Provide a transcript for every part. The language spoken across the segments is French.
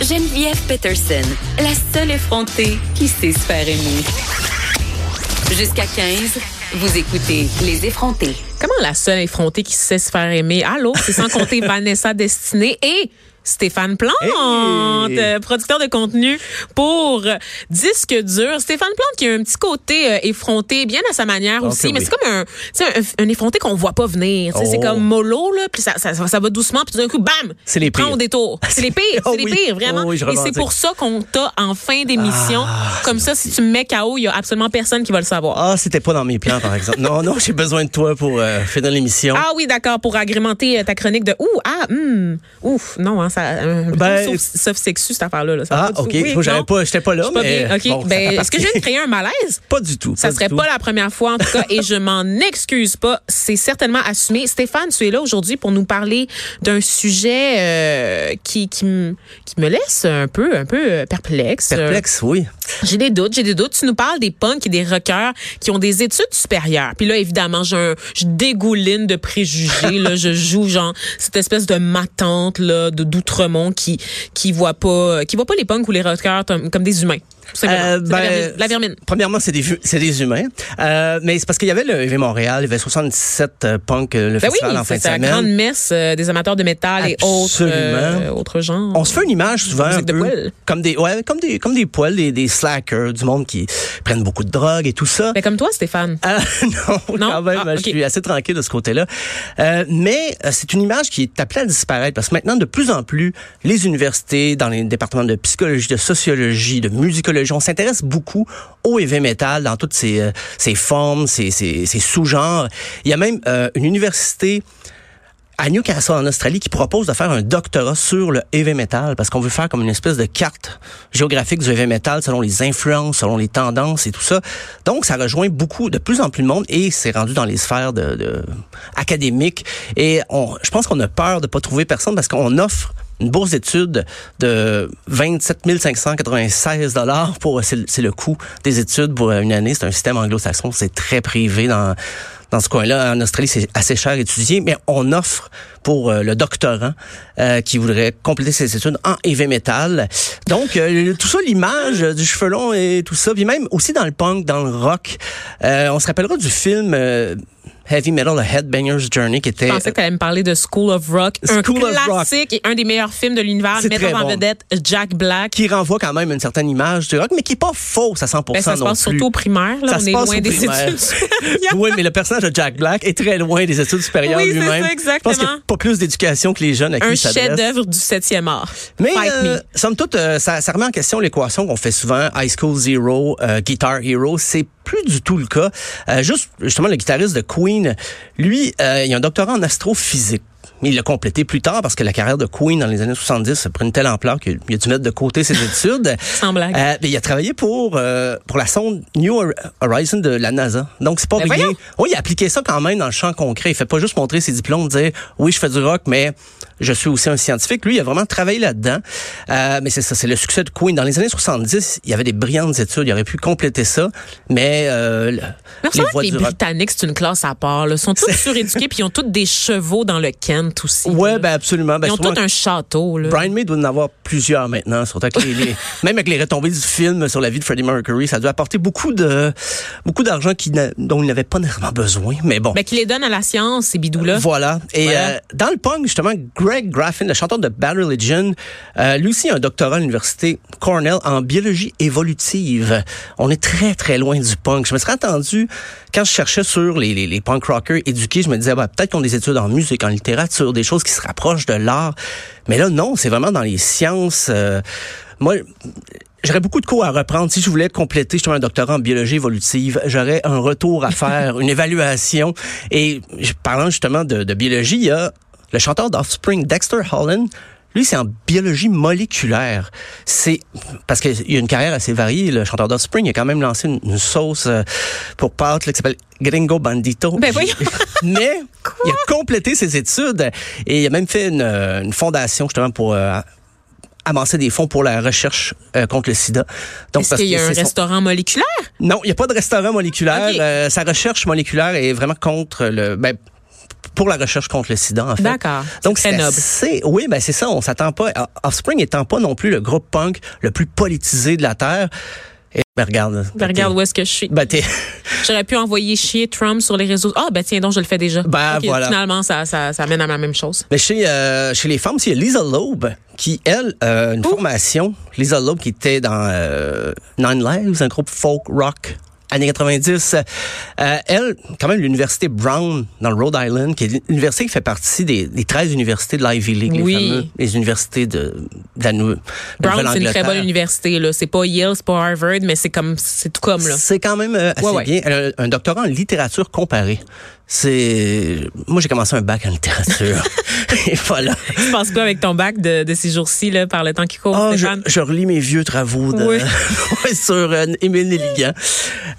Geneviève Peterson, la seule effrontée qui sait se faire aimer. Jusqu'à 15, vous écoutez Les effrontés. Comment la seule effrontée qui sait se faire aimer? Allô, c'est sans compter Vanessa Destinée et Stéphane Plante, Hey! euh, producteur de contenu pour Disque dur. Stéphane Plante qui a un petit côté euh, effronté, bien à sa manière Ok, aussi, mais oui. c'est comme un, effronté qu'on voit pas venir. C'est Oh. comme mollo, là, puis ça, ça, ça va doucement, puis tout d'un coup, bam! C'est les pires. au détour. C'est les pires, Oh c'est les oui. pires, vraiment. Oh oui, Et c'est pour ça qu'on t'a en fin d'émission. Ah, comme ça, si tu me mets KO, il y a absolument personne qui va le savoir. Ah, c'était pas dans mes plans, par exemple. non, non, j'ai besoin de toi pour euh, finir l'émission. Ah oui, d'accord, pour agrémenter euh, ta chronique de ouh, ah, hum, ouf, non, hein, ça, un Ben, sauf, sauf sexu, cette affaire-là. là, Ah, ok. Oui, j'avais pas, j'étais pas là, pas mais bien. Bon, ben, est-ce que je viens de créer un malaise? Pas du tout. Ça serait tout. pas la première fois, en tout cas, et je m'en excuse pas. C'est certainement assumé. Stéphane, tu es là aujourd'hui pour nous parler d'un sujet euh, qui, qui, me- qui me laisse un peu, un peu euh, perplexe. Perplexe, oui. J'ai des doutes, j'ai des doutes. Tu nous parles des punks et des rockers qui ont des études supérieures. Puis là, évidemment, un- je dégouline de préjugés. là, je joue genre cette espèce de matante là de d'outremont qui qui voit pas qui voit pas les punks ou les rockers comme des humains. Euh, ben. La vermine. Premièrement, c'est des, humains. Euh, mais c'est parce qu'il y avait le EV Montréal, il y avait 77 euh, punk, euh, le Ben oui, festival en fin de c'est la semaine. grande messe euh, des amateurs de métal et autres Absolument. autres genres. On se fait une image souvent un de peu poêle. comme des ouais, comme des comme des poils, des, des slackers, du monde qui prennent beaucoup de drogue et tout ça. Ben, comme toi, Stéphane. Non, Non? quand même, Ah, je suis assez tranquille de ce côté-là. Mais c'est une image qui est appelée à disparaître parce que maintenant, de plus en plus, les universités, dans les départements de psychologie, de sociologie, de musicologie, on s'intéresse beaucoup au heavy metal dans toutes ses, euh, formes, ses, sous-genres. Il y a même euh, une université à Newcastle en Australie qui propose de faire un doctorat sur le heavy metal parce qu'on veut faire comme une espèce de carte géographique du heavy metal selon les influences, selon les tendances et tout ça. Donc ça rejoint beaucoup de plus en plus de monde et c'est rendu dans les sphères académiques et je pense qu'on a peur de pas trouver personne parce qu'on offre une bourse d'études de 27 596 dollars pour c'est le- coût des études pour une année. C'est un système anglo-saxon, c'est très privé dans dans ce coin-là. En Australie, c'est assez cher à étudier, mais on offre pour euh, le doctorant euh, qui voudrait compléter ses études en heavy metal. Donc, euh, tout ça, l'image du cheveu long et tout ça, puis même aussi dans le punk, dans le rock. Euh, on se rappellera du film euh, Heavy Metal, A Headbanger's Journey, qui était... Je pensais que tu allais me parler de School of Rock, School un of Rock. classique et un des meilleurs films de l'univers, mettant en vedette Jack Black. qui renvoie quand même une certaine image du rock, mais qui est pas fausse à 100% Ben, ça se passe plus. surtout au primaire. Là. Ça on est passe loin des primaire. études supérieures. oui, mais le personnage de Jack Black est très loin des études supérieures Oui, lui-même. Je pense qu'il n'y a exactement. pas plus d'éducation que les jeunes à qui un chef-d'œuvre du 7e art. Mais euh, me. somme toute, euh, ça, ça remet en question l'équation qu'on fait souvent, High School Zero, euh, Guitar Hero. C'est plus du tout le cas. Euh, juste, justement, le guitariste de Queen, lui, euh, il a un doctorat en astrophysique. Mais il l'a complété plus tard parce que la carrière de Queen dans les années 70 a pris une telle ampleur qu'il a dû mettre de côté ses études. Sans blague. Euh, mais il a travaillé pour euh, pour la sonde New Horizon de la NASA. Donc c'est pas Ben rien. Oui, il a appliqué ça quand même dans le champ concret. Il fait pas juste montrer ses diplômes, dire oui, je fais du rock, mais je suis aussi un scientifique. Lui, il a vraiment travaillé là-dedans. Euh, mais c'est ça, c'est le succès de Queen. Dans les années 70, il y avait des brillantes études. Il aurait pu compléter ça, mais euh, le- Mais les que les du. Britanniques, c'est une classe à part. Ils sont tous suréduqués puis ils ont tous des chevaux dans le Kent aussi. Là. ben absolument. Ben, ils ont tous un château. Là. Brian May doit en avoir plusieurs maintenant, surtout avec les, les- même avec les retombées du film sur la vie de Freddie Mercury, ça doit apporter beaucoup de beaucoup d'argent dont il n'avait pas nécessairement besoin, mais bon. Ben, qui les donne à la science, ces bidous-là. Voilà. Et Voilà. euh, dans le punk, justement, Greg Graffin, le chanteur de Bad Religion, euh, lui aussi a un doctorat à l'université Cornell en biologie évolutive. On est très, très loin du punk. Je me serais attendu, quand je cherchais sur les, les, les punk rockers éduqués, je me disais, bah, peut-être qu'ils ont des études en musique, en littérature, des choses qui se rapprochent de l'art. Mais là, non, c'est vraiment dans les sciences. euh, moi, J'aurais beaucoup de cours à reprendre. Si je voulais compléter justement un doctorat en biologie évolutive, j'aurais un retour à faire, une évaluation. Et parlant justement de, de biologie, il y a le chanteur d'Offspring, Dexter Holland. Lui, c'est en biologie moléculaire. C'est parce qu'il y a une carrière assez variée. Le chanteur d'Offspring a quand même lancé une, une sauce euh, pour pâtes là, qui s'appelle Gringo Bandito. Ben voyons. Mais il a complété ses études et il a même fait une, euh, une fondation justement pour euh, avancer des fonds pour la recherche euh, contre le sida. Est-ce parce qu'il y a un son- restaurant moléculaire? Non, il n'y a pas de restaurant moléculaire. Euh, sa recherche moléculaire est vraiment contre le... Ben, pour la recherche contre le sida, en fait. D'accord. Donc, C'est c'est assez- oui, ben c'est ça. On s'attend pas. Offspring étant pas non plus le groupe punk le plus politisé de la terre. Et ben regarde. Ben, regarde où est-ce que je suis. Ben, J'aurais pu envoyer chier Trump sur les réseaux. Ah, ben tiens donc, je le fais déjà. Ben, voilà. Finalement, ça, ça, ça mène à la même chose. Mais chez, euh, chez les femmes, aussi, il y a Lisa Loeb, qui, elle, euh, une formation. Lisa Loeb, qui était dans euh, Nine Lives, un groupe folk rock années 90. Euh, elle, quand même, l'université Brown, dans le Rhode Island, qui est l'université qui fait partie des, des 13 universités de l'Ivy League, Oui. les fameux, les universités de, de la Brown, c'est une très bonne université. là. C'est pas Yale, c'est pas Harvard, mais c'est comme, c'est tout comme là. C'est quand même euh, assez Ouais, ouais. bien. Elle a un doctorat en littérature comparée. C'est moi j'ai commencé un bac en littérature. Et voilà. Tu penses quoi avec ton bac de, de ces jours-ci là, par le temps qui court, Ah, je, je relis mes vieux travaux de, Oui. Sur euh, Émile Nelligan.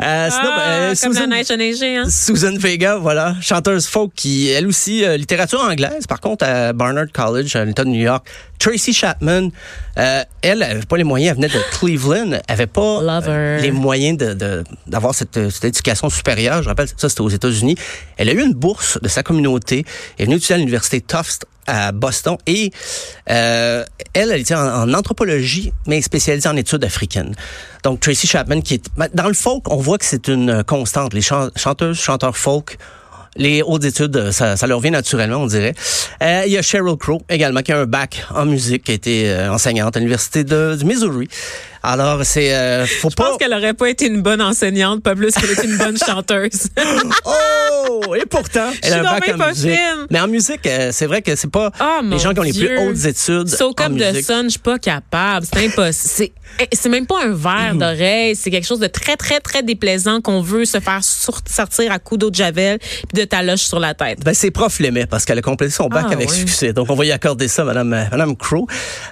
Euh, sinon, Ah, euh, comme la Susan- neige a neigé, hein? Susan Vega, voilà, chanteuse folk qui, elle aussi, euh, littérature anglaise, par contre, à Barnard College, à l'État de New York. Tracy Chapman, euh, elle avait pas les moyens, elle venait de Cleveland, elle avait pas les moyens de de- d'avoir cette, cette éducation supérieure. Je rappelle, ça c'était aux États-Unis. Elle a eu une bourse de sa communauté. Elle est venue étudier à l'université Tufts à Boston et euh, elle, elle était en, en anthropologie, mais spécialisée en études africaines. Donc Tracy Chapman, qui est ben, dans le folk, on voit que c'est une constante. Les chan- chanteuses, chanteurs folk. Les hautes études, ça, ça leur vient naturellement, on dirait. Euh, il y a Sheryl Crow également, qui a un bac en musique, qui a été euh, enseignante à l'université du Missouri. Alors, c'est... Euh, faut Je pas... pense qu'elle aurait pas été une bonne enseignante, pas plus qu'elle est une bonne chanteuse. Oh! Et pourtant, elle a un bac en musique. fine. Mais en musique, euh, c'est vrai que c'est pas Oh, les gens qui ont les Dieu. plus hautes études Soak en up the musique. sun, je suis pas capable. C'est impossible. C'est, eh, c'est même pas un verre d'oreille. C'est quelque chose de très, très, très déplaisant qu'on veut se faire sortir à coups d'eau de javel puis de taloche sur la tête. Ben, ses profs l'aimaient parce qu'elle a complété son bac Ah, avec succès. Donc, on va y accorder ça, Madame, euh, Madame Crow.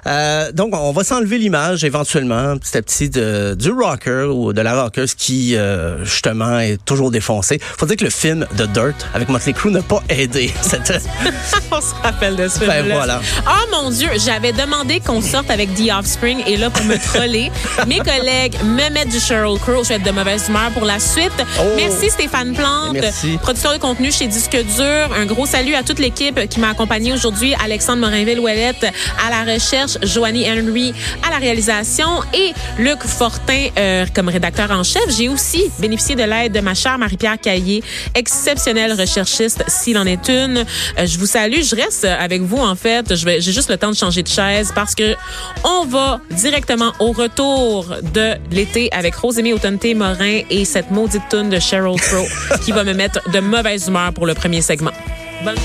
Euh, donc, on va s'enlever l'image éventuellement, petit à petit, de, du rocker ou de la rockeuse qui, euh, justement, est toujours défoncée. Faut dire que le film The Dirt avec Motley Crue n'a pas aidé. On se rappelle de ce Ben, voilà. Oh mon Dieu, j'avais demandé qu'on sorte avec The Offspring et là pour me troller, mes collègues me mettent du Sheryl Crow. Je vais être de mauvaise humeur pour la suite. Oh. Merci Stéphane Plante, Merci. producteur de contenu chez Disque Dur. Un gros salut à toute l'équipe qui m'a accompagné aujourd'hui. Alexandre Morinville-Ouellette à la recherche, Joanie Henry à la réalisation et Luc Fortin euh, comme rédacteur en chef. J'ai aussi bénéficié de l'aide de ma chère Marie-Pierre Caillé, exceptionnelle recherchiste s'il en est une. Euh, je vous salue. Je reste avec vous en fait. Je vais, j'ai juste le temps de changer de chaise parce que on va directement au retour de l'été avec Rosémie Autonté Morin et cette maudite tune de Sheryl Crow qui va me mettre de mauvaise humeur pour le premier segment. Bonne